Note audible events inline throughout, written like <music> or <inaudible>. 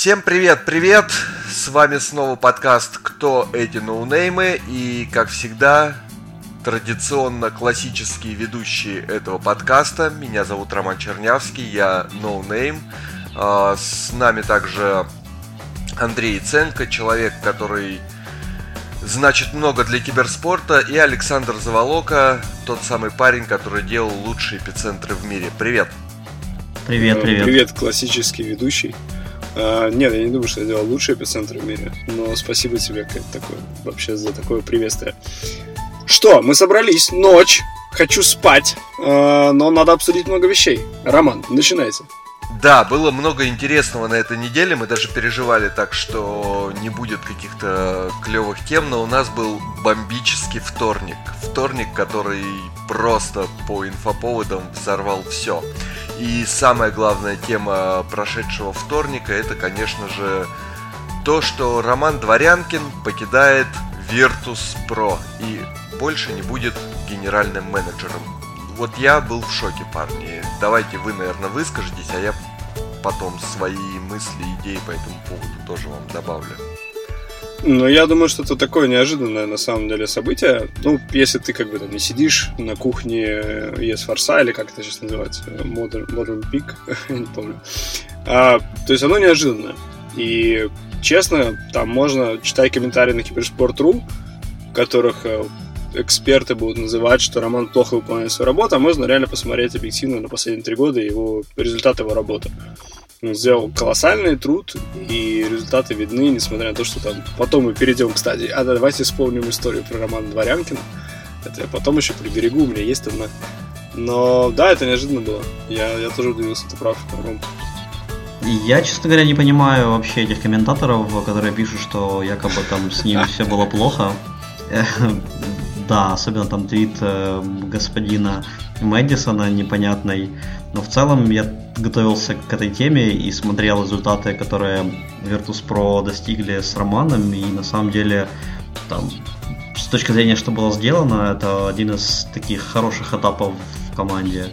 Всем привет, привет! С вами снова подкаст «Кто эти ноунеймы?» И, как всегда, традиционно классические ведущие этого подкаста. Меня зовут Роман Чернявский, я ноунейм. Но с нами также Андрей Ценко, человек, который значит много для киберспорта, и Александр Заволока, тот самый парень, который делал лучшие эпицентры в мире. Привет! Привет, привет. Привет, классический ведущий. А, нет, я не думаю, что я делал лучшие эпицентры в мире, но спасибо тебе как такое, вообще за такое приветствие. Что, мы собрались, ночь, хочу спать, э, но надо обсудить много вещей. Роман, начинайте. Да, было много интересного на этой неделе. Мы даже переживали так, что не будет каких-то клевых тем, но у нас был бомбический вторник. Вторник, который просто по инфоповодам взорвал все. И самая главная тема прошедшего вторника это, конечно же, то, что Роман Дворянкин покидает Virtus Pro и больше не будет генеральным менеджером. Вот я был в шоке, парни. Давайте вы, наверное, выскажетесь, а я потом свои мысли, идеи по этому поводу тоже вам добавлю. Ну, я думаю, что это такое неожиданное на самом деле событие. Ну, если ты как бы там не сидишь на кухне ЕС Форса, или как это сейчас называется, Modern, Modern Peak, <laughs> я не помню. А, то есть оно неожиданное. И честно, там можно читать комментарии на Киберспорт.ру, в которых э, эксперты будут называть, что Роман плохо выполняет свою работу, а можно реально посмотреть объективно на последние три года его результат его работы. Он сделал колоссальный труд, и результаты видны, несмотря на то, что там потом мы перейдем к стадии. А давайте вспомним историю про Романа Дворянкина. Это я потом еще приберегу, у меня есть одна. Но да, это неожиданно было. Я, я тоже удивился, ты прав, Ром. Я, честно говоря, не понимаю вообще этих комментаторов, которые пишут, что якобы там с ним все было плохо. <laughs> Да, особенно там твит э, господина Мэдисона непонятный. Но в целом я готовился к этой теме и смотрел результаты, которые Virtus.pro достигли с Романом. И на самом деле там с точки зрения, что было сделано, это один из таких хороших этапов в команде.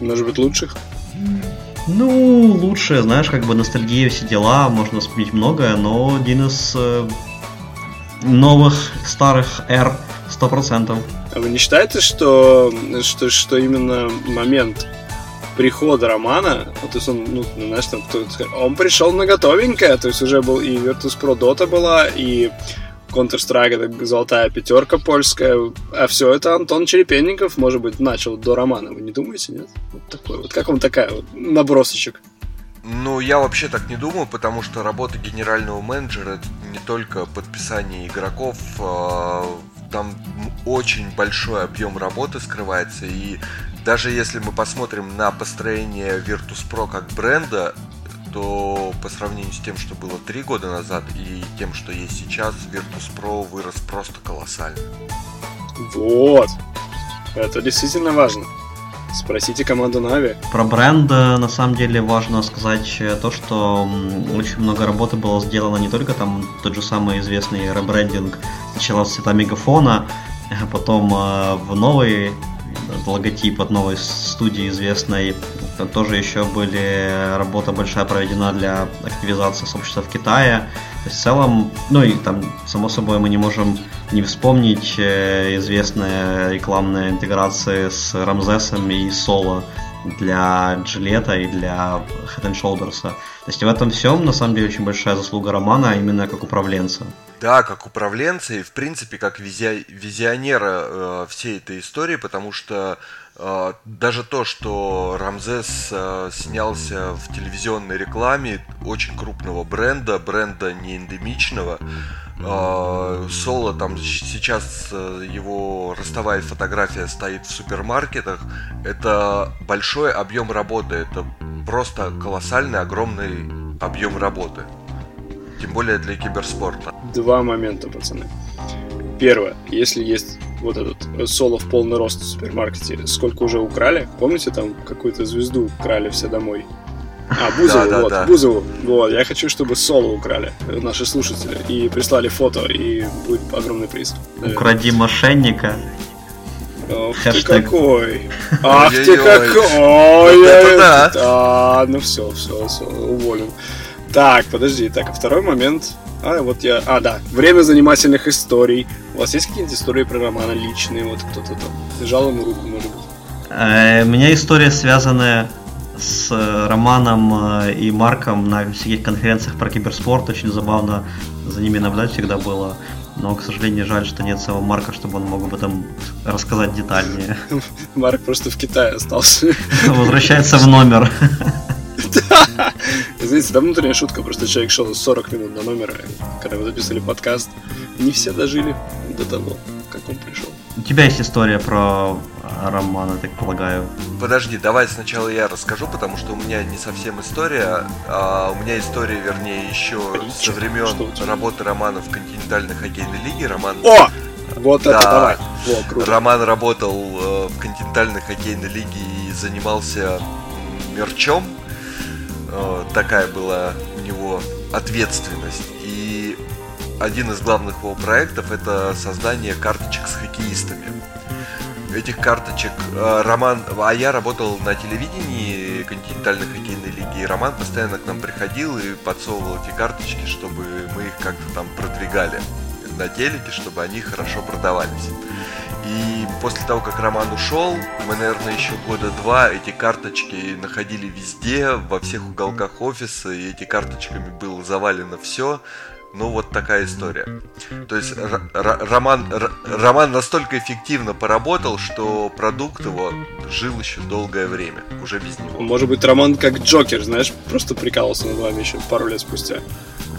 Может быть, лучших? Ну, лучше, знаешь, как бы ностальгия, все дела, можно вспомнить многое, но один из э, новых старых R 100%. А вы не считаете, что, что, что именно момент прихода Романа, вот, то есть он, ну, знаешь, там кто он пришел на готовенькое, то есть уже был и Virtus.pro Dota была, и Counter-Strike это золотая пятерка польская, а все это Антон Черепенников, может быть, начал до Романа, вы не думаете, нет? Вот такой вот, как вам такая вот набросочек? Ну, я вообще так не думаю, потому что работа генерального менеджера это не только подписание игроков, а, там очень большой объем работы скрывается, и даже если мы посмотрим на построение Virtus.pro как бренда, то по сравнению с тем, что было три года назад и тем, что есть сейчас, Virtus.pro вырос просто колоссально. Вот. Это действительно важно. Спросите команду Нави. Про бренд на самом деле важно сказать э, то, что очень много работы было сделано не только там тот же самый известный ребрендинг сначала с цвета мегафона, а потом э, в новый логотип от новой студии известной. Там тоже еще были работа большая проведена для активизации сообщества в Китае. В целом, ну и там, само собой, мы не можем не вспомнить э, известные рекламные интеграции с Рамзесом и Соло для Джилета и для Head and Shoulders. То есть в этом всем, на самом деле, очень большая заслуга Романа, именно как управленца. Да, как управленца и, в принципе, как визи... визионера э, всей этой истории, потому что даже то, что Рамзес э, снялся в телевизионной рекламе очень крупного бренда, бренда не эндемичного, э, Соло там сейчас его ростовая фотография стоит в супермаркетах, это большой объем работы, это просто колоссальный, огромный объем работы. Тем более для киберспорта. Два момента, пацаны. Первое, если есть вот этот соло в полный рост в супермаркете, сколько уже украли? Помните, там какую-то звезду украли все домой? А, <laughs> Бузову, да, да, вот, да. Бузову. Вот, я хочу, чтобы соло украли наши слушатели и прислали фото, и будет огромный приз. Укради мошенника. Ох Хэштег. ты какой! <laughs> Ах ты какой! Это да! А, ну все, все, все, уволен. Так, подожди, так, а второй момент. А, вот я... А, да, время занимательных историй. У вас есть какие-нибудь истории про романа личные? Вот кто-то там жал ему руку, может быть? Э, у меня история связанная с Романом э, и Марком на всяких конференциях про киберспорт. Очень забавно за ними наблюдать всегда было. Но, к сожалению, жаль, что нет самого Марка, чтобы он мог об этом рассказать детальнее. <laughs> Марк просто в Китае остался. <laughs> Возвращается в номер. <laughs> <laughs> Извините, да внутренняя шутка, просто человек шел 40 минут до номера, когда мы записывали подкаст. Не все дожили до того, как он пришел. У тебя есть история про роман, я так полагаю. Подожди, давай сначала я расскажу, потому что у меня не совсем история, а у меня история, вернее, еще Притча. со времен работы Романа в континентальной хоккейной лиге. Роман... О! Вот да, это давай. О, круто. Роман работал э, в континентальной хоккейной лиге и занимался мерчом. Э, такая была у него ответственность. И один из главных его проектов это создание карточек с хоккеистами этих карточек. Э, Роман, а я работал на телевидении континентальной хоккейной лиги, и Роман постоянно к нам приходил и подсовывал эти карточки, чтобы мы их как-то там продвигали на телеке, чтобы они хорошо продавались. И после того, как Роман ушел, мы, наверное, еще года два эти карточки находили везде, во всех уголках офиса, и эти карточками было завалено все. Ну, вот такая история. То есть Роман, Роман настолько эффективно поработал, что продукт его жил еще долгое время, уже без него. Может быть, Роман как Джокер, знаешь, просто прикалывался над вами еще пару лет спустя.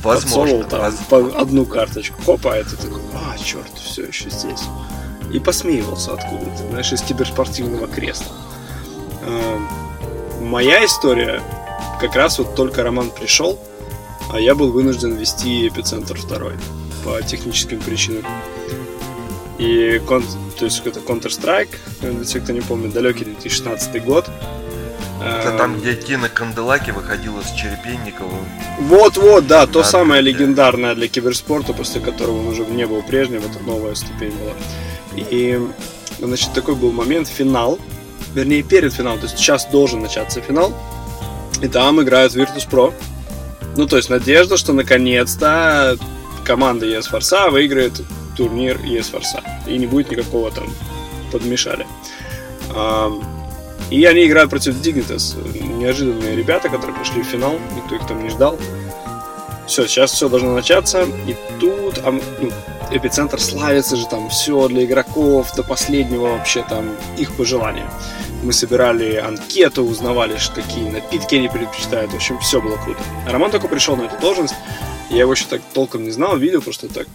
Возможно. там воз... по одну карточку. Хопа, это такой, а, черт, все еще здесь. И посмеивался откуда-то, знаешь, из киберспортивного кресла. Эм, моя история, как раз вот только Роман пришел, а я был вынужден вести эпицентр второй по техническим причинам. И то есть это Counter-Strike, для тех, кто не помнит, далекий 2016 год. Это там, где Тина Канделаки выходила с Черепенниковым. Вот-вот, да, то самое легендарное для киберспорта, после которого он уже не был прежним, это новая ступень была. И, значит, такой был момент, финал, вернее, перед финалом, то есть сейчас должен начаться финал, и там играют Virtus.pro, ну, то есть надежда, что наконец-то команда ЕС Форса выиграет турнир ЕС Форса. И не будет никакого там подмешали. И они играют против Dignitas. Неожиданные ребята, которые прошли в финал. Никто их там не ждал. Все, сейчас все должно начаться. И тут а, ну, эпицентр славится же там все для игроков до последнего вообще там их пожелания. Мы собирали анкету, узнавали, какие напитки они предпочитают. В общем, все было круто. Роман только пришел на эту должность. Я его еще так толком не знал, видел, просто так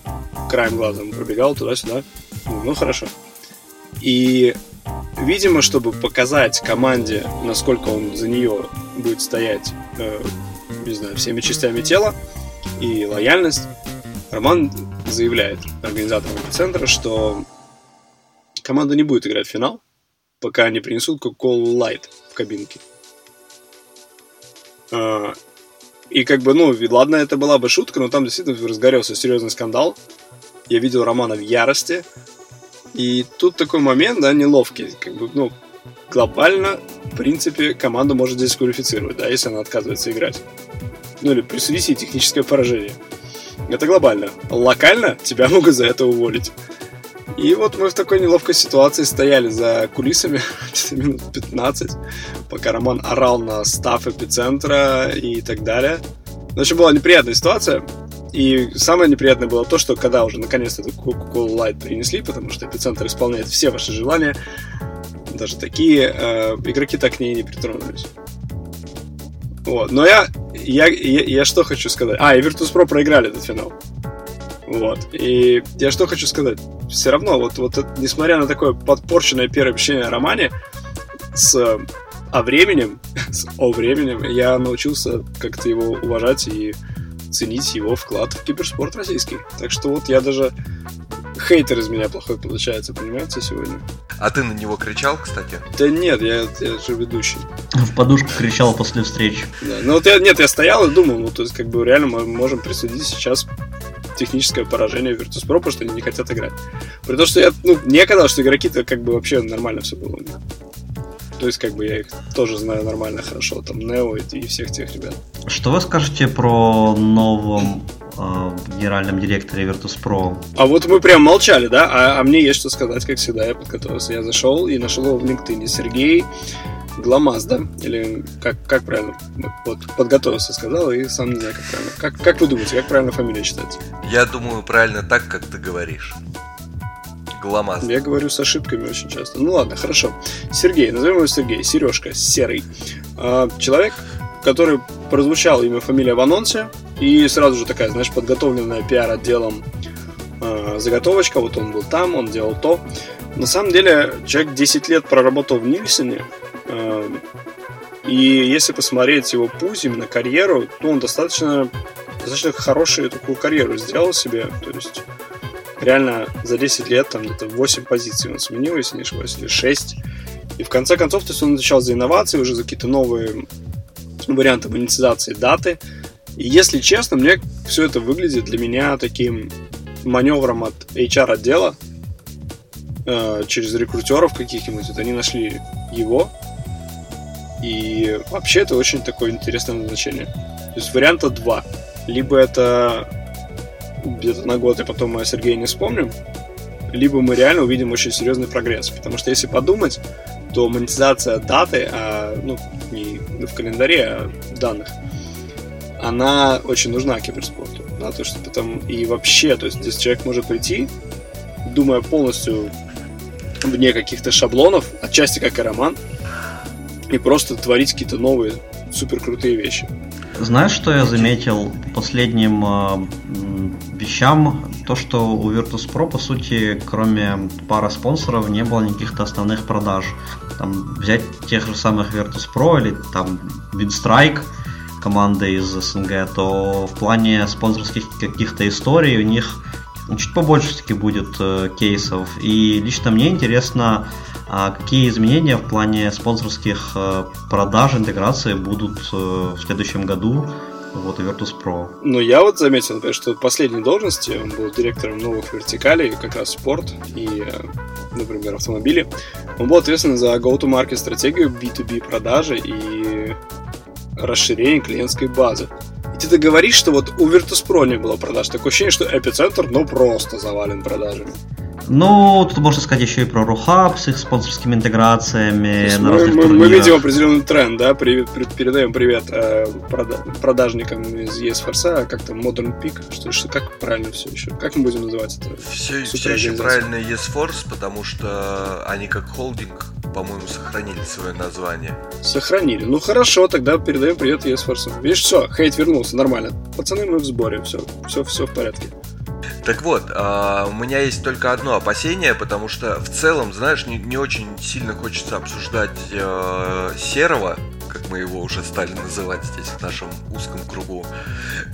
краем глаза пробегал туда-сюда. Ну, хорошо. И, видимо, чтобы показать команде, насколько он за нее будет стоять, э, не знаю, всеми частями тела и лояльность, Роман заявляет организаторам центра, что команда не будет играть в финал, пока не принесут Coca-Cola Light в кабинке. А, и как бы, ну, ладно, это была бы шутка, но там действительно разгорелся серьезный скандал. Я видел Романа в ярости. И тут такой момент, да, неловкий. Как бы, ну, глобально, в принципе, команда может здесь квалифицировать, да, если она отказывается играть. Ну, или присудить ей техническое поражение. Это глобально. Локально тебя <laughs> могут за это уволить. И вот мы в такой неловкой ситуации стояли за кулисами <laughs> минут 15, пока Роман орал на став эпицентра и так далее. В общем, была неприятная ситуация. И самое неприятное было то, что когда уже наконец-то эту Coca-Cola Light принесли, потому что эпицентр исполняет все ваши желания, даже такие, э, игроки так к ней не притронулись. Вот. Но я, я, я, я что хочу сказать? А, и Virtus.pro проиграли этот финал. Вот. И я что хочу сказать? Все равно, вот, вот несмотря на такое подпорченное первое впечатление о романе, с о временем, <laughs> с о временем, я научился как-то его уважать и ценить его вклад в киберспорт российский. Так что вот я даже хейтер из меня плохой получается, понимаете, сегодня. А ты на него кричал, кстати? Да нет, я, я же ведущий. В подушку кричал после встречи. Да, ну вот я, нет, я стоял и думал, ну то есть как бы реально мы можем присудить сейчас техническое поражение Virtus.pro, потому что они не хотят играть. При том, что я, ну, мне казалось, что игроки-то как бы вообще нормально все было. То есть, как бы я их тоже знаю нормально, хорошо, там, Нео и всех тех ребят. Что вы скажете про новом э, генеральном директоре Virtus.pro? А вот мы прям молчали, да? А, а мне есть что сказать, как всегда. Я подготовился. Я зашел и нашел его в LinkedIn. Сергей Гламаз, да? Или как, как правильно? Вот, подготовился, сказал, и сам не знаю, как правильно. Как, как вы думаете, как правильно фамилия читается? Я думаю, правильно так, как ты говоришь. Гламаз. Я говорю с ошибками очень часто. Ну ладно, хорошо. Сергей, назовем его Сергей. Сережка, Серый. А, человек, который прозвучал имя, фамилия в анонсе, и сразу же такая, знаешь, подготовленная пиар-отделом а, заготовочка. Вот он был там, он делал то. На самом деле, человек 10 лет проработал в Нильсоне, а, и если посмотреть его путь, именно карьеру, то он достаточно, достаточно хорошую такую карьеру сделал себе. То есть реально за 10 лет там где-то 8 позиций он сменил, если не ошибаюсь, или 6. И в конце концов, то есть он отвечал за инновации, уже за какие-то новые варианты монетизации даты. И если честно, мне все это выглядит для меня таким маневром от HR-отдела э, через рекрутеров каких-нибудь. Вот они нашли его. И вообще это очень такое интересное назначение. То есть варианта два. Либо это где-то на год, и потом мы о Сергее не вспомним, либо мы реально увидим очень серьезный прогресс. Потому что если подумать, то монетизация даты, а, ну, не в календаре, а в данных, она очень нужна киберспорту. Да, то, что потом и вообще, то есть здесь человек может прийти, думая полностью вне каких-то шаблонов, отчасти как и роман, и просто творить какие-то новые супер крутые вещи. Знаешь, что я заметил последним э, вещам? То, что у Virtus.pro, по сути, кроме пары спонсоров, не было никаких-то основных продаж. Там, взять тех же самых Virtus.pro или там Windstrike, команды из СНГ, то в плане спонсорских каких-то историй у них чуть побольше все-таки будет э, кейсов. И лично мне интересно, а какие изменения в плане спонсорских э, продаж, интеграции будут э, в следующем году вот, Virtus.pro? Ну, я вот заметил, например, что в последней должности он был директором новых вертикалей, как раз спорт и, э, например, автомобили. Он был ответственен за go-to-market стратегию B2B продажи и расширение клиентской базы. И ты говоришь, что вот у Virtus.pro не было продаж. Такое ощущение, что эпицентр, ну, просто завален продажами. Ну, тут можно сказать еще и про Рухаб с их спонсорскими интеграциями на мы, мы, мы видим определенный тренд, да, привет, передаем привет э, продажникам из ESForce, как там Modern Peak, что, что как правильно все еще, как мы будем называть это? Все, все еще правильно ESForce, потому что они как холдинг, по-моему, сохранили свое название. Сохранили. Ну хорошо, тогда передаем привет ESForce. Видишь, все, хейт вернулся, нормально. Пацаны, мы в сборе, все, все, все в порядке. Так вот, а, у меня есть только одно опасение, потому что в целом, знаешь, не, не очень сильно хочется обсуждать э, серого, как мы его уже стали называть здесь в нашем узком кругу.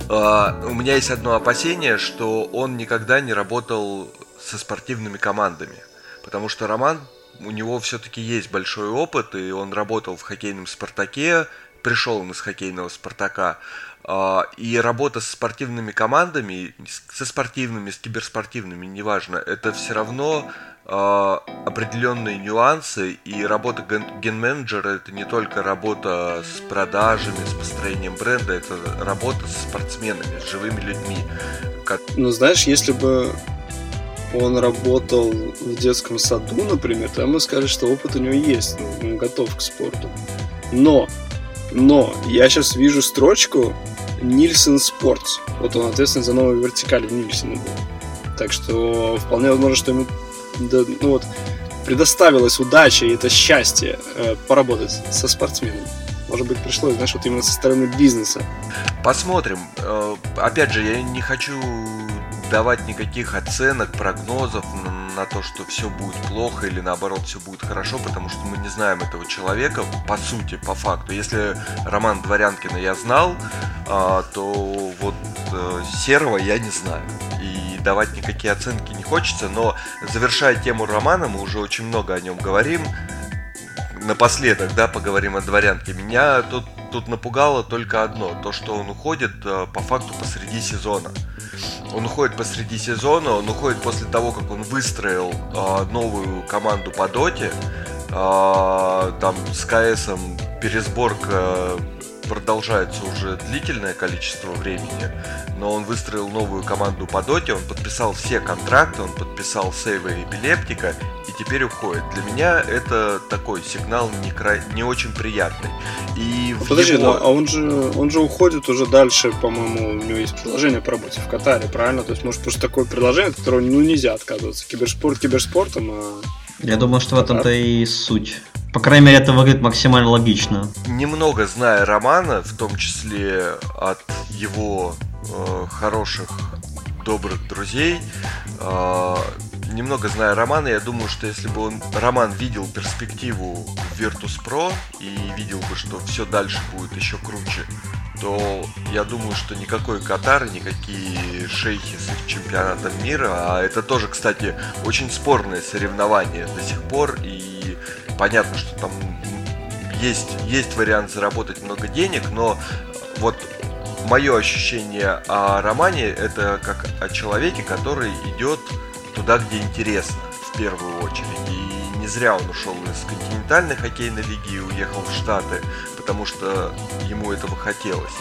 Э, у меня есть одно опасение, что он никогда не работал со спортивными командами. Потому что Роман, у него все-таки есть большой опыт, и он работал в хоккейном «Спартаке», пришел он из хоккейного «Спартака», и работа с спортивными командами, со спортивными, с киберспортивными, неважно, это все равно а, определенные нюансы, и работа ген-менеджера это не только работа с продажами, с построением бренда, это работа с спортсменами, с живыми людьми. Ну, знаешь, если бы он работал в детском саду, например, то мы скажем, что опыт у него есть, ну, он готов к спорту. Но, но, я сейчас вижу строчку Нильсон Спортс. Вот он ответственен за новую вертикаль в Нильсоне был. Так что вполне возможно, что ему да, ну вот, предоставилась удача и это счастье э, поработать со спортсменом. Может быть, пришлось, знаешь, вот именно со стороны бизнеса. Посмотрим. Э, опять же, я не хочу давать никаких оценок, прогнозов на, то, что все будет плохо или наоборот все будет хорошо, потому что мы не знаем этого человека по сути, по факту. Если Роман Дворянкина я знал, а, то вот э, Серого я не знаю. И давать никакие оценки не хочется, но завершая тему романа, мы уже очень много о нем говорим. Напоследок, да, поговорим о дворянке. Меня тут, тут напугало только одно, то, что он уходит э, по факту посреди сезона. Он уходит посреди сезона, он уходит после того, как он выстроил э, новую команду по доте, А, там с КСом пересборка продолжается уже длительное количество времени, но он выстроил новую команду по доте, он подписал все контракты, он подписал сейвы эпилептика и теперь уходит. Для меня это такой сигнал не, кра... не очень приятный. И в Подожди, его... а он же, он же уходит уже дальше, по-моему, у него есть предложение по работе в Катаре, правильно? То есть, может, просто такое предложение, от которого ну, нельзя отказываться. Киберспорт киберспортом, а... Я думаю, что в этом-то и суть. По крайней мере, это выглядит максимально логично. Немного зная Романа, в том числе от его э, хороших, добрых друзей, э, немного зная Романа, я думаю, что если бы он Роман видел перспективу в Virtus.pro и видел бы, что все дальше будет еще круче, то я думаю, что никакой Катар, никакие шейхи с их чемпионатом мира, а это тоже, кстати, очень спорное соревнование до сих пор, и понятно, что там есть, есть вариант заработать много денег, но вот мое ощущение о романе это как о человеке, который идет туда, где интересно, в первую очередь. И не зря он ушел из континентальной хоккейной лиги и уехал в Штаты, потому что ему этого хотелось,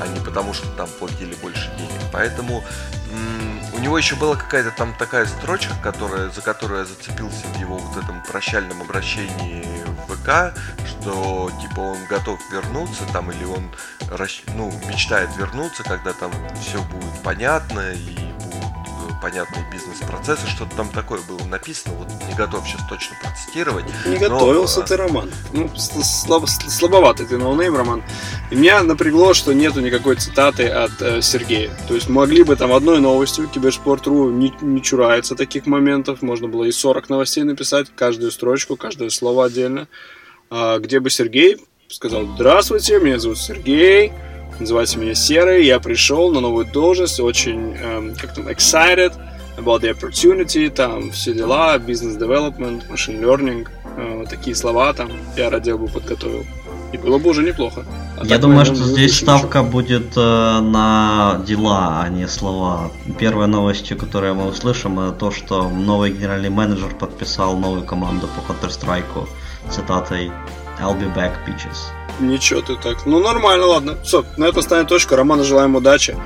а не потому что там платили больше денег. Поэтому у него еще была какая-то там такая строчка, которая, за которую я зацепился в его вот этом прощальном обращении в ВК, что типа он готов вернуться там или он ну, мечтает вернуться, когда там все будет понятно и понятные бизнес-процессы, что-то там такое было написано, вот не готов сейчас точно процитировать. Не но... готовился ты, Роман. Ну, слабо, слабоватый ты ноунейм, Роман. И меня напрягло, что нету никакой цитаты от э, Сергея. То есть могли бы там одной новостью, Киберспорт.ру не, не чурается таких моментов, можно было и 40 новостей написать, каждую строчку, каждое слово отдельно, а, где бы Сергей сказал, здравствуйте, меня зовут Сергей, Называется меня Серый. Я пришел на новую должность, очень, эм, как там, excited about the opportunity, там все дела, business development, machine learning, э, такие слова там я отдел бы подготовил. И было бы уже неплохо. А я думаю, что здесь ставка ничего. будет э, на дела, а не слова. Первая новость, которую мы услышим, это то, что новый генеральный менеджер подписал новую команду по Counter-Strike цитатой I'll be back, bitches. Ничего ты так. Ну, нормально, ладно. Все, на этом станет точка. Роману желаем удачи.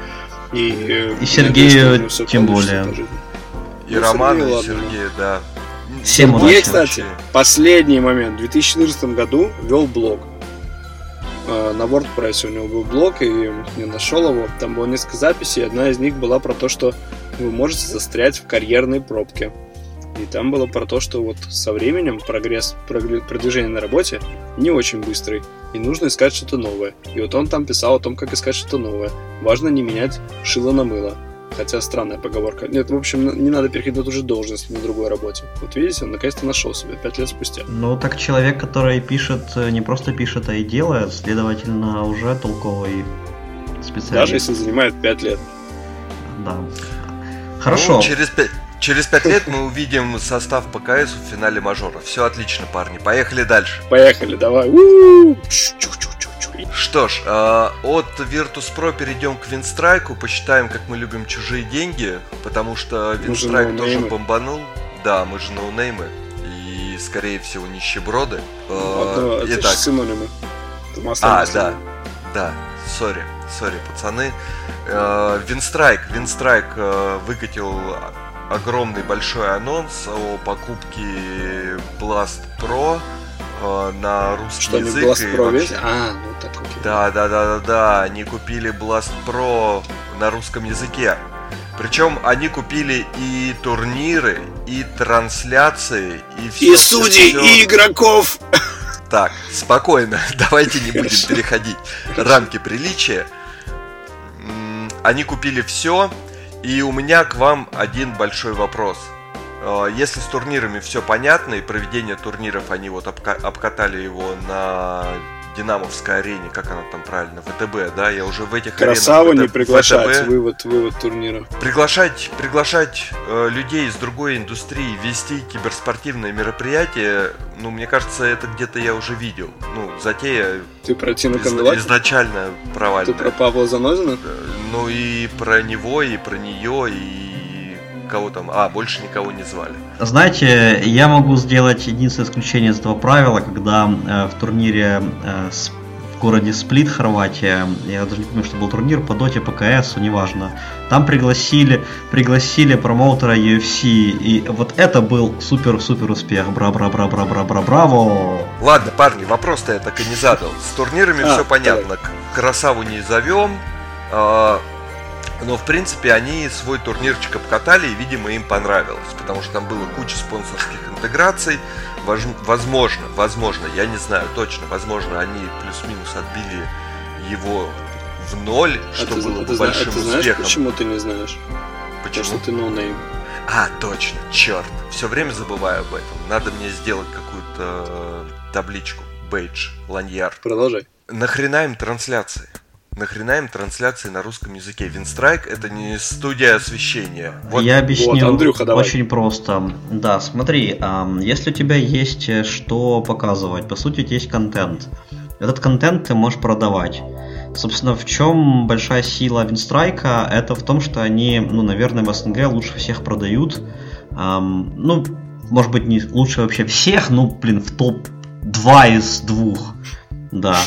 И, и Сергею тем более. И ну, Роману, и Сергею, да. Всем удачи. Сергей, кстати, последний момент. В 2014 году вел блог. А, на WordPress у него был блог, и я нашел его. Там было несколько записей. Одна из них была про то, что вы можете застрять в карьерной пробке. И там было про то, что вот со временем прогресс, продвижение на работе не очень быстрый, и нужно искать что-то новое. И вот он там писал о том, как искать что-то новое. Важно не менять шило на мыло. Хотя странная поговорка. Нет, в общем, не надо переходить на ту же должность на другой работе. Вот видите, он наконец-то нашел себя пять лет спустя. Ну, так человек, который пишет, э, не просто пишет, а и делает, следовательно, уже толковый специалист. Даже если занимает пять лет. Да. Хорошо. Ну, через пять Через пять лет мы увидим состав ПКС в финале мажора. Все отлично, парни. Поехали дальше. Поехали, давай. Что ж, э, от Virtus.pro перейдем к Винстрайку. Посчитаем, как мы любим чужие деньги. Потому что Винстрайк тоже бомбанул. Да, мы же ноунеймы. И, скорее всего, нищеброды. Э, это Итак. синонимы. А, да. Да, сори, сори, пацаны. Э, Винстрайк, Винстрайк э, выкатил огромный большой анонс о покупке Blast Pro э, на русский Что, язык. Blast Pro вообще... А, ну так окей. Да, да, да, да, да. Они купили Blast Pro на русском языке. Причем они купили и турниры, и трансляции, и все. И судей, все. и игроков. Так, спокойно, <laughs> давайте не будем переходить рамки приличия. Они купили все, и у меня к вам один большой вопрос. А, если с турнирами все понятно, и проведение турниров, они вот обкатали его на Динамовской арене, как она там правильно, ВТБ, да, я уже в этих Красава аренах... не приглашать, ВТБ, вывод, вывод турнира. Приглашать, приглашать э, людей из другой индустрии, вести киберспортивные мероприятия, ну, мне кажется, это где-то я уже видел. Ну, затея... Ты про Тину из, Изначально провальная. Ты про Павла Занозина? Ну, и про него, и про нее, и кого там... А, больше никого не звали. Знаете, я могу сделать единственное исключение из этого правила, когда э, в турнире э, в городе Сплит, Хорватия, я даже не помню, что был турнир по доте, по КС, неважно. Там пригласили, пригласили промоутера UFC, и вот это был супер-супер успех. Бра-бра-бра-бра-бра-бра-браво! Ладно, парни, вопрос-то я так и не задал. С турнирами а, все понятно. Красаву не зовем. А, но, в принципе, они свой турнирчик обкатали, и, видимо, им понравилось, потому что там было куча спонсорских интеграций. Возможно, возможно, я не знаю точно, возможно, они плюс-минус отбили его в ноль, а что ты, было ты, большим а ты знаешь, успехом. почему ты не знаешь? Почему? Потому что ты ноунейм. А, точно, черт. Все время забываю об этом. Надо мне сделать какую-то табличку. Бейдж, ланьяр. Продолжай. Нахрена им трансляции? Нахрена им трансляции на русском языке? Винстрайк это не студия освещения. Вот. Я объясню вот, Андрюха, давай. очень просто. Да, смотри, если у тебя есть э, что показывать, по сути, есть контент. Этот контент ты можешь продавать. Собственно, в чем большая сила Винстрайка? Это в том, что они, ну, наверное, в СНГ лучше всех продают. Эм, ну, может быть, не лучше вообще всех, ну, блин, в топ-2 из двух. Да.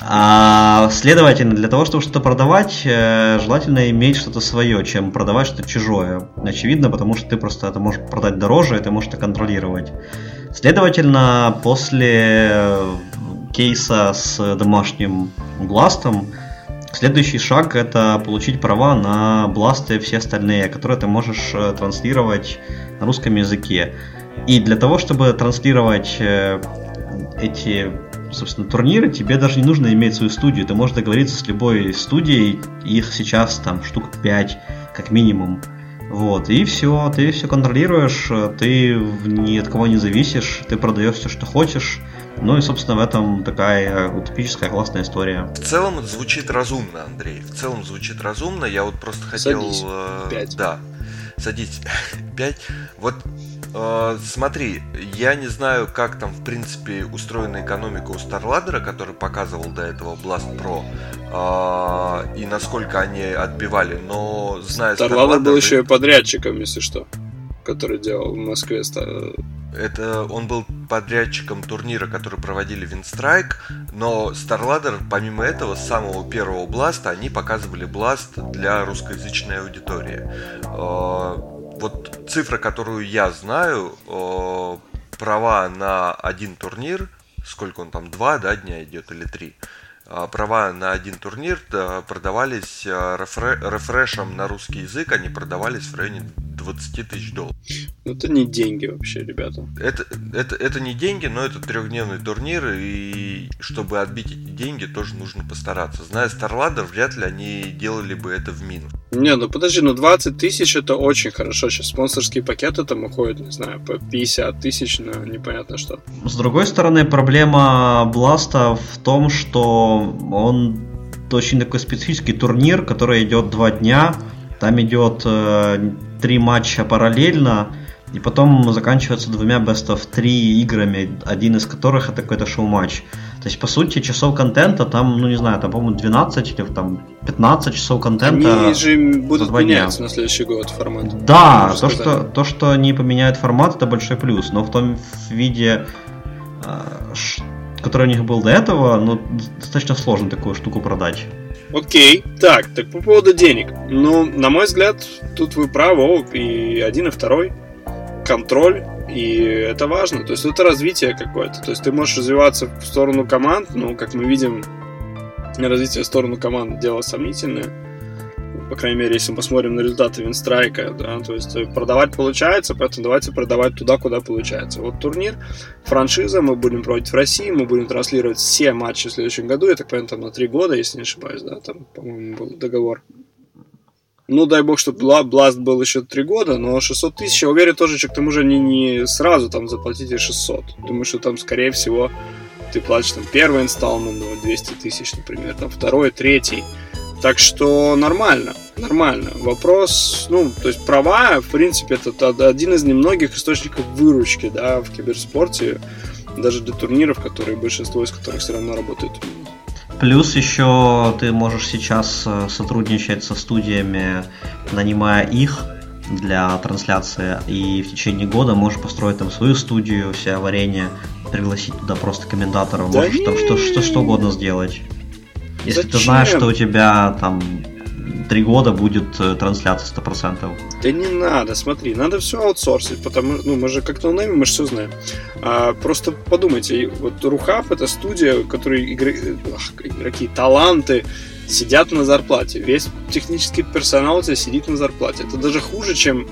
А, следовательно, для того, чтобы что-то продавать, э, желательно иметь что-то свое, чем продавать что-то чужое. Очевидно, потому что ты просто это можешь продать дороже, и ты можешь это контролировать. Следовательно, после кейса с домашним бластом, следующий шаг это получить права на бласты все остальные, которые ты можешь э, транслировать на русском языке. И для того, чтобы транслировать э, эти собственно, турниры, тебе даже не нужно иметь свою студию. Ты можешь договориться с любой студией, их сейчас там штук 5, как минимум. Вот, и все, ты все контролируешь, ты ни от кого не зависишь, ты продаешь все, что хочешь. Ну и, собственно, в этом такая утопическая классная история. В целом это звучит разумно, Андрей. В целом звучит разумно. Я вот просто хотел... Садись. Э, Пять. Да. Садись. <laughs> Пять. Вот Э, смотри, я не знаю, как там, в принципе, устроена экономика у StarLadder, который показывал до этого Blast Pro, э, и насколько они отбивали, но знаю... StarLadder, StarLadder был еще и подрядчиком, если что, который делал в Москве. Это он был подрядчиком турнира, который проводили Windstrike, но StarLadder, помимо этого, с самого первого Бласта они показывали Бласт для русскоязычной аудитории э, вот цифра, которую я знаю, права на один турнир, сколько он там, два да, дня идет или три, права на один турнир продавались а, рефрешем на русский язык, они продавались в районе 20 тысяч долларов. Ну, это не деньги вообще, ребята. Это, это, это не деньги, но это трехдневный турнир, и чтобы отбить эти деньги, тоже нужно постараться. Зная StarLadder, вряд ли они делали бы это в минус. Не, ну подожди, ну 20 тысяч это очень хорошо. Сейчас спонсорские пакеты там уходят, не знаю, по 50 тысяч на непонятно что. С другой стороны, проблема Бласта в том, что он очень такой специфический турнир, который идет два дня. Там идет э, три матча параллельно, и потом заканчивается двумя best of 3 играми, один из которых это какой-то шоу-матч. То есть, по сути, часов контента там, ну не знаю, там, по-моему, 12 или там 15 часов контента. Они же будут меняться на следующий год формат. Да, то что, то, что они поменяют формат, это большой плюс. Но в том виде, а, который у них был до этого, ну, достаточно сложно такую штуку продать. Окей, так, так по поводу денег. Ну, на мой взгляд, тут вы правы, и один, и второй. Контроль, и это важно. То есть это развитие какое-то. То есть ты можешь развиваться в сторону команд, но, как мы видим, развитие в сторону команд дело сомнительное по крайней мере, если мы посмотрим на результаты Винстрайка, да, то есть э, продавать получается, поэтому давайте продавать туда, куда получается. Вот турнир, франшиза, мы будем проводить в России, мы будем транслировать все матчи в следующем году, я так понимаю, там на три года, если не ошибаюсь, да, там, по-моему, был договор. Ну, дай бог, чтобы Blast был еще три года, но 600 тысяч, я уверен, тоже что к тому же не, не сразу там заплатите 600. Думаю, что там, скорее всего, ты платишь там первый инсталмент, 200 тысяч, например, там второй, третий. Так что нормально, нормально. Вопрос, ну, то есть права, в принципе, это один из немногих источников выручки, да, в киберспорте, даже для турниров, которые большинство из которых все равно работают. Плюс еще ты можешь сейчас э, сотрудничать со студиями, нанимая их для трансляции, и в течение года можешь построить там свою студию, все варенье, пригласить туда просто комментаторов, да можешь там что, что, что угодно сделать. Если Зачем? ты знаешь, что у тебя там три года будет э, трансляция 100%. Да не надо, смотри, надо все аутсорсить, потому ну мы же как то нами, мы же все знаем. А, просто подумайте, вот Рухаб это студия, которые игры, ах, игроки, таланты сидят на зарплате. Весь технический персонал у тебя сидит на зарплате. Это даже хуже, чем э,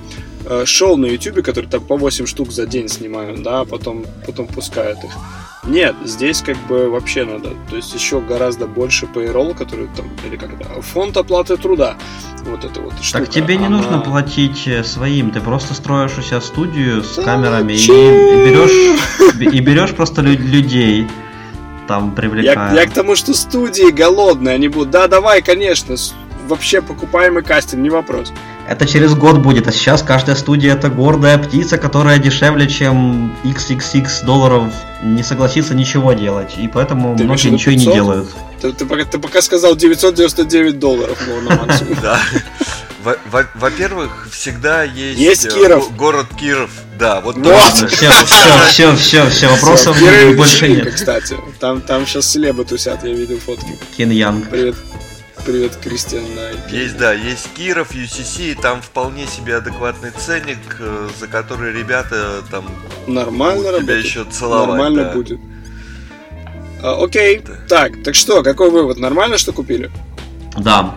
шоу на YouTube, которые там по 8 штук за день снимают, да, а потом, потом пускают их. Нет, здесь как бы вообще надо, то есть еще гораздо больше payroll, который там, или как это, фонд оплаты труда. Вот это вот штука. Так тебе не Она... нужно платить э, своим, ты просто строишь у себя студию с камерами и, и берешь и берешь просто людей там привлекаем. Я, я к тому, что студии голодные, они будут, да, давай, конечно, вообще покупаемый кастинг, не вопрос. Это через год будет, а сейчас каждая студия это гордая птица, которая дешевле, чем XXX долларов не согласится ничего делать, и поэтому ты многие ничего и не делают. Ты, ты, ты, ты пока сказал 999 долларов, Да. Во-первых, всегда есть, есть Киров. город Киров. Да, вот вот. Все, все, все, все, все, вопросов больше нет. Кстати, там, там сейчас селебы тусят, я видел фотки. Кен Янг. Привет. Привет, Кристиан Найт. Есть, да, есть Киров, UCC, там вполне себе адекватный ценник, э, за который ребята там нормально тебя работает. еще целовать. Нормально да. будет. А, окей, да. так, так что, какой вывод? Нормально, что купили? Да.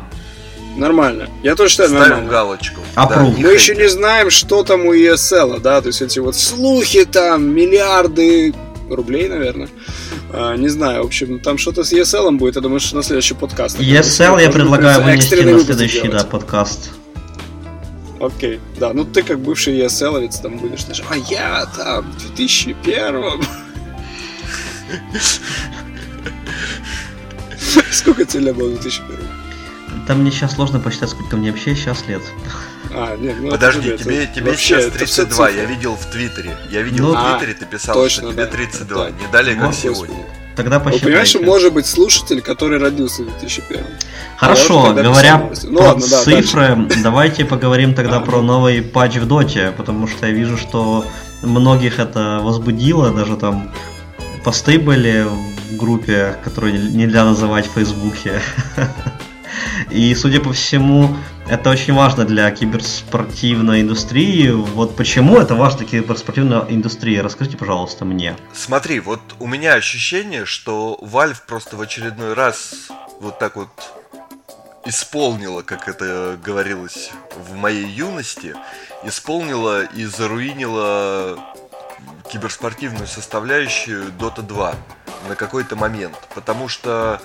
Нормально. Я тоже считаю Ставим нормально. галочку. А да, мы еще не знаем, что там у ESL, да, то есть эти вот слухи там, миллиарды рублей, наверное. А, не знаю, в общем, там что-то с ESL будет, я думаю, что на следующий подкаст. ESL я предлагаю вынести на следующий, да, подкаст. Окей, да, ну ты как бывший ESL, там будешь даже, а я там в 2001 <laughs> Сколько тебе было в 2001 Там мне сейчас сложно посчитать, сколько мне вообще сейчас лет. А, нет, ну, Подожди, это, тебе, тебе вообще, сейчас 32, я видел в Твиттере. Я видел ну, в Твиттере, ты писал, точно, что тебе да, 32, да. не далее, как сегодня. Тогда посчитайте. Вы понимаешь, может быть слушатель, который родился в 2001. Хорошо, говоря ну, про ладно, да, цифры, дальше. давайте поговорим тогда а, про новый патч в доте, потому что я вижу, что многих это возбудило, даже там посты были в группе, которую нельзя называть в Фейсбуке. <laughs> И, судя по всему, это очень важно для киберспортивной индустрии. Вот почему это важно для киберспортивной индустрии? Расскажите, пожалуйста, мне. Смотри, вот у меня ощущение, что Valve просто в очередной раз вот так вот исполнила, как это говорилось в моей юности, исполнила и заруинила киберспортивную составляющую Dota 2 на какой-то момент. Потому что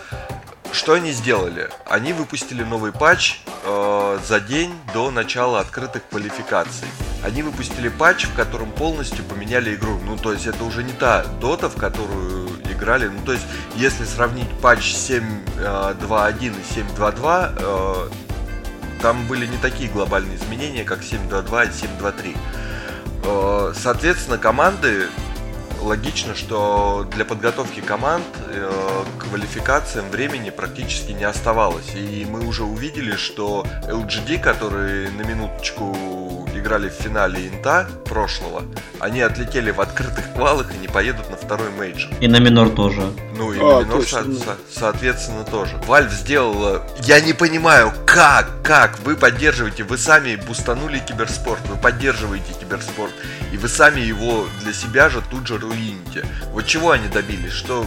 что они сделали? Они выпустили новый патч э, за день до начала открытых квалификаций. Они выпустили патч, в котором полностью поменяли игру. Ну, то есть это уже не та дота, в которую играли. Ну, то есть, если сравнить патч 7.2.1 и 7.2.2, э, там были не такие глобальные изменения, как 7.2.2 и 7.2.3. Э, соответственно, команды логично, что для подготовки команд э, квалификациям времени практически не оставалось. И мы уже увидели, что LGD, которые на минуточку играли в финале Инта прошлого, они отлетели в открытых квалах и не поедут на второй мейджор. И на минор тоже. Ну и а, на минор, со- со- соответственно, тоже. Valve сделала... Я не понимаю, как, как вы поддерживаете, вы сами бустанули киберспорт, вы поддерживаете киберспорт, и вы сами его для себя же тут же руините. Вот чего они добились? Что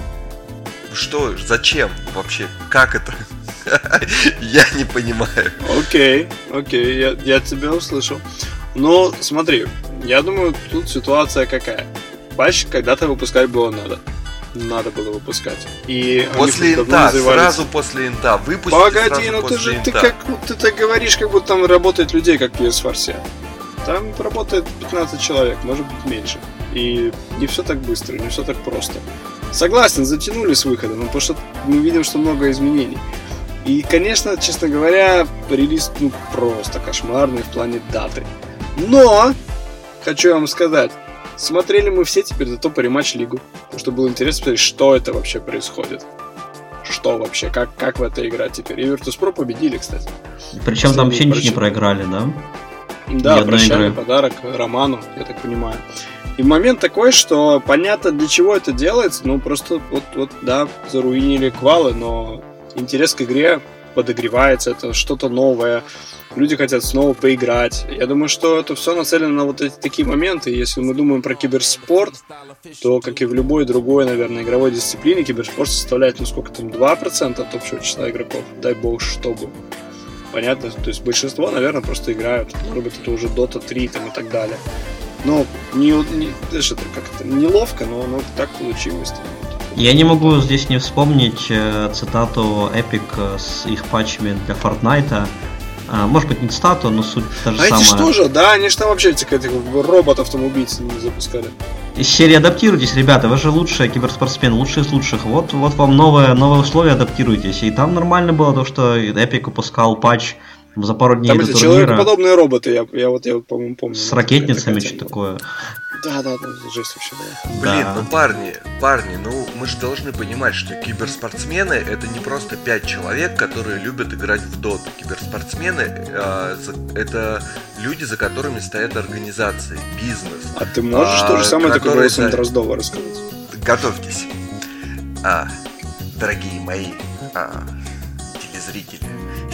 что, зачем вообще, как это? <laughs> Я не понимаю. Окей, окей, я, я тебя услышал. Но смотри, я думаю, тут ситуация какая. Патч когда-то выпускать было надо. Надо было выпускать. И после инта, сразу после инта. Выпустить Погоди, ну ты же ты как ты так говоришь, как будто там работает людей, как в PS Force. Там работает 15 человек, может быть меньше. И не все так быстро, не все так просто. Согласен, затянули с выходом, но потому что мы видим, что много изменений. И, конечно, честно говоря, релиз ну, просто кошмарный в плане даты. Но, хочу вам сказать, смотрели мы все теперь зато по рематч лигу. Потому что было интересно посмотреть, что это вообще происходит. Что вообще, как, как в это играть теперь. И Virtus.pro победили, кстати. Причем там вообще ничего не проиграли, да? Да, прощальный подарок Роману, я так понимаю. И момент такой, что понятно, для чего это делается, ну просто вот, вот да, заруинили квалы, но интерес к игре подогревается, это что-то новое, люди хотят снова поиграть. Я думаю, что это все нацелено на вот эти такие моменты. Если мы думаем про киберспорт, то, как и в любой другой, наверное, игровой дисциплине, киберспорт составляет, ну сколько там, 2% от общего числа игроков. Дай бог, чтобы. Понятно? То есть большинство, наверное, просто играют. Может быть, это уже Dota 3 там, и так далее. Ну, не, не, это как-то неловко, но, но так получилось. Я не могу здесь не вспомнить э, цитату Epic э, с их патчами для Fortnite. А, может быть, не цитату, но суть та же а самая. эти что же, да, они же там вообще этих, этих роботов там убийц не запускали. Из серии адаптируйтесь, ребята, вы же лучшие киберспортсмен, лучшие из лучших. Вот, вот вам новые, новые условия, адаптируйтесь. И там нормально было то, что Epic выпускал патч за пару дней Там эти человекоподобные роботы, я, я вот, я, по-моему, помню. С ракетницами, что такое. Да, да, да, жесть вообще была. Блин, да. ну парни, парни, ну мы же должны понимать, что киберспортсмены это не просто пять человек, которые любят играть в доту. Киберспортсмены э, это люди, за которыми стоят организации, бизнес. А ты можешь а, то же самое такое голосом Дроздова рассказать? Готовьтесь. А, дорогие мои а,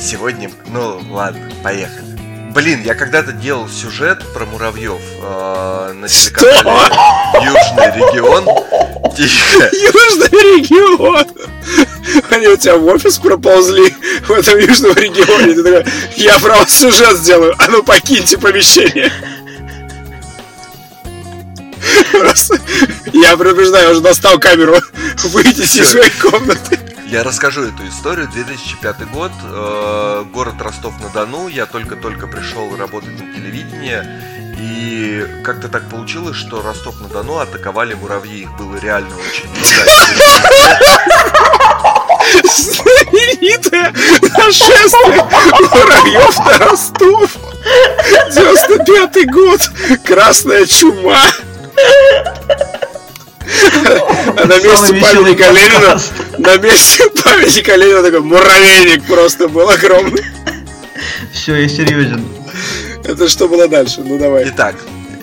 сегодня, ну ладно, поехали. Блин, я когда-то делал сюжет про муравьев э, на телеканале? Южный регион. Тихо. Южный регион. Они у тебя в офис проползли в этом южном регионе. Ты такой, я про вас сюжет сделаю, а ну покиньте помещение. Просто я предупреждаю, я уже достал камеру. Выйдите из своей комнаты. Я расскажу эту историю. 2005 год, э, город Ростов-на-Дону. Я только-только пришел работать на телевидении. И как-то так получилось, что Ростов-на-Дону атаковали муравьи. Их было реально очень много. Знаменитое нашествие муравьев на Ростов. 95 год. Красная чума. А на месте памятника Ленина, на месте памятника Ленина такой муравейник просто был огромный. Все, я серьезен. Это что было дальше? Ну давай. Итак,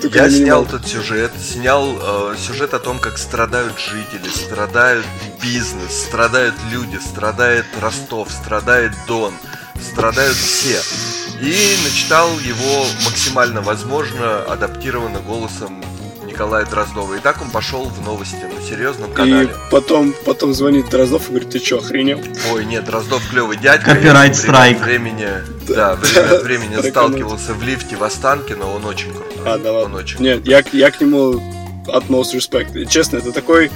Только я снял этот сюжет, снял э, сюжет о том, как страдают жители, страдают бизнес, страдают люди, страдает Ростов, страдает Дон, страдают все. И начитал его максимально возможно, адаптированно голосом Николая Дроздова. И так он пошел в новости на серьезном канале. И потом, потом звонит Дроздов и говорит, ты что, охренел? Ой, нет, Дроздов клевый дядька. Копирайт страйк. Времени, да, время от времени сталкивался в лифте в Останкино, он очень крутой. А, да ладно. Он очень Нет, я, я к нему utmost respect. И, честно, это такой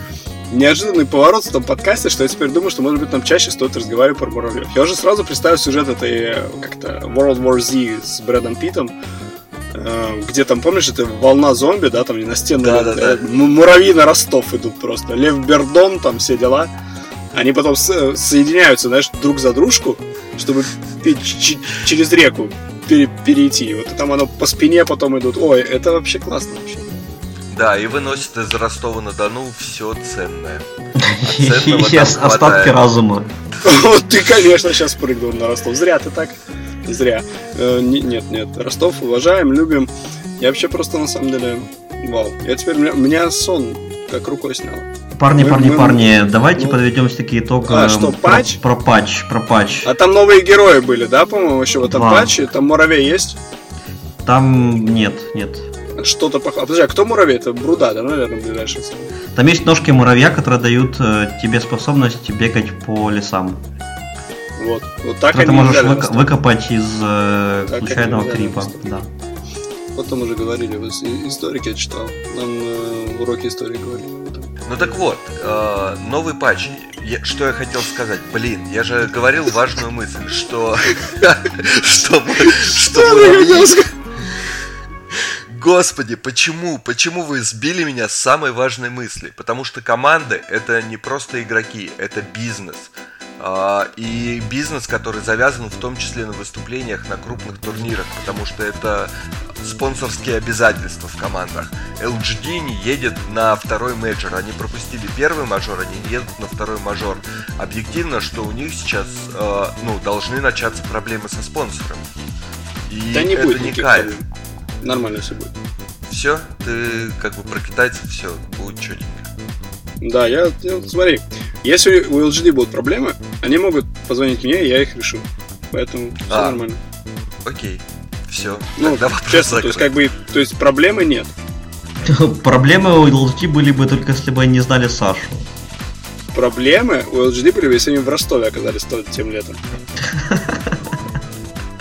неожиданный поворот в том подкасте, что я теперь думаю, что, может быть, нам чаще стоит разговаривать про муравьев. Я уже сразу представил сюжет этой, как-то, World War Z с Брэдом Питом, Э, где там, помнишь, это волна зомби, да, там не на стену, да, да, да. муравьи на Ростов идут просто, Лев Бердон, там все дела. Они потом со- соединяются, знаешь, друг за дружку, чтобы через реку пере- перейти. Вот и там оно по спине потом идут. Ой, это вообще классно вообще. Да, и выносит из Ростова-на-Дону все ценное. <laughs> А остатки разума. <laughs> Вот ты, конечно, сейчас прыгнул на Ростов. Зря ты так. <laughs> Зря. Э, нет, нет. Ростов уважаем, любим. Я вообще просто на самом деле... Вау. Я теперь... Меня, меня сон как рукой снял. Парни, мы, парни, мы, парни, давайте ну, подведем все-таки итог а, что, патч? Про, про патч, про патч. А там новые герои были, да, по-моему, еще в этом Два. патче? Там муравей есть? Там нет, нет. Что-то похоже. Подожди, а кто муравей? Это Бруда, да, наверное, ближайший. Там есть ножки муравья, которые дают э, тебе способность бегать по лесам. Вот, вот так Это можешь вык- выкопать из э, случайного крипа. Да. Вот там уже говорили, историки я читал. Нам э, уроки истории говорили. Ну так вот, э, новый патч. Я, что я хотел сказать? Блин, я же говорил важную мысль, что... <laughs> Что что Господи, почему? Почему вы сбили меня с самой важной мысли? Потому что команды это не просто игроки, это бизнес. А, и бизнес, который завязан в том числе на выступлениях на крупных турнирах, потому что это спонсорские обязательства в командах. LGD не едет на второй мейджор, они пропустили первый мажор, они не едут на второй мажор. Объективно, что у них сейчас э, ну, должны начаться проблемы со спонсором. И да не это будет не кайф. нормально все будет. Все, ты как бы про китайцев все, будет четенько. Да, я, я смотри, если у LGD будут проблемы, они могут позвонить мне, и я их решу. Поэтому все А. нормально. Окей, все. Ну, честно, то есть закрыт. как бы, то есть проблемы нет. <laughs> Проблемы у LG были бы только если бы они не знали Сашу. Проблемы у LGD были, если они в Ростове оказались то- тем летом. <laughs>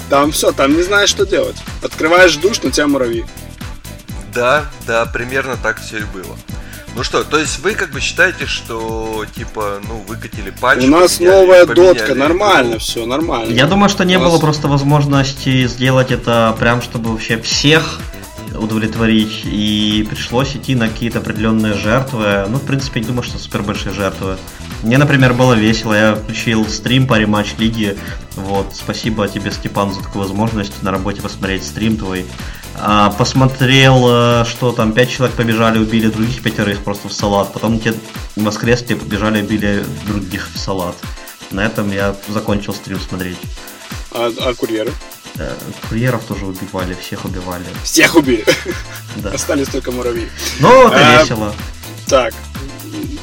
Там все, там не знаешь, что делать. Открываешь душ, на тебя муравьи. Да, да, примерно так все и было. Ну что, то есть вы как бы считаете, что типа, ну, выкатили патч, У нас поменяли- новая поменяли дотка, игру. нормально все, нормально. Я думаю, что не У нас- было просто возможности сделать это прям, чтобы вообще всех удовлетворить, и пришлось идти на какие-то определенные жертвы. Ну, в принципе, не думаю, что супер большие жертвы. Мне, например, было весело, я включил стрим по рематч лиги. Вот, спасибо тебе, Степан, за такую возможность на работе посмотреть стрим твой. А, посмотрел, э, что там пять человек побежали, убили других пятерых просто в салат. Потом те воскресли, побежали, убили других в салат. На этом я закончил стрим смотреть. А, а курьеры? Э, Курьеров тоже убивали, всех убивали. Всех убили. Да. Остались только муравьи. Ну, это А, весело. Так.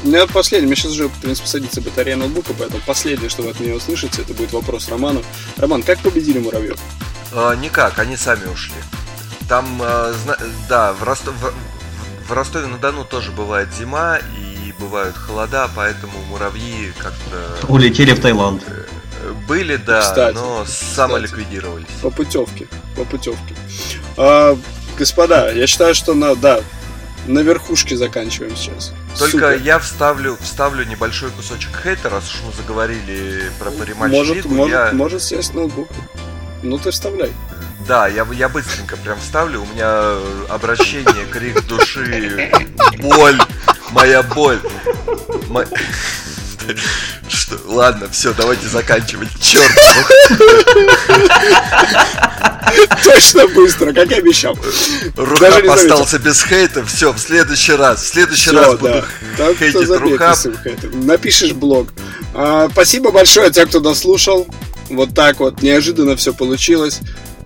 У меня последний, мне сейчас уже, в принципе, садится батарея ноутбука, поэтому последнее, что вы от меня услышите, это будет вопрос Роману. Роман, как победили муравьев? А, никак, они сами ушли. Там, зна- да, в, Ростов- в- в Ростове-на-Дону тоже бывает зима и бывают холода, поэтому муравьи как-то Улетели в Таиланд. э, были, да, Кстати, но самоликвидировались. По путевке. По путевке. А, господа, я считаю, что на, да, на верхушке заканчиваем сейчас. Только Супер. я вставлю, вставлю небольшой кусочек хейта, раз уж мы заговорили про париматч может, лигу. может, я... может сесть ноутбук. Ну ты вставляй. Да, я, я быстренько прям вставлю. У меня обращение, крик души, боль, моя боль. Мо- Что? Ладно, все, давайте заканчивать. Черт. Точно быстро, как и обещал. Рухаб остался без хейта. Все, в следующий раз. В следующий раз буду хейтить Рухаб. Напишешь блог. А, спасибо большое тем, кто дослушал. Вот так вот, неожиданно все получилось.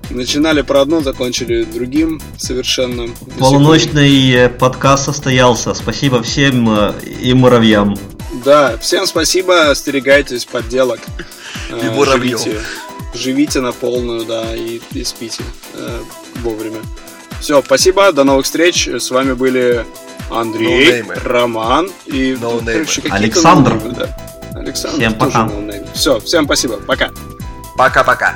Начинали про одно, закончили другим совершенно. Полуночный э, подкаст состоялся. Спасибо всем э, и муравьям. Да, всем спасибо, остерегайтесь подделок. И Э, муравьев. Живите, живите на полную, да, и, и спите э, вовремя. Все, спасибо, до новых встреч. С вами были Андрей, Ноунеймы. Роман и Ноунеймы. Александр. Александр. Александр Всем пока. Все, всем спасибо, пока. Пока-пока.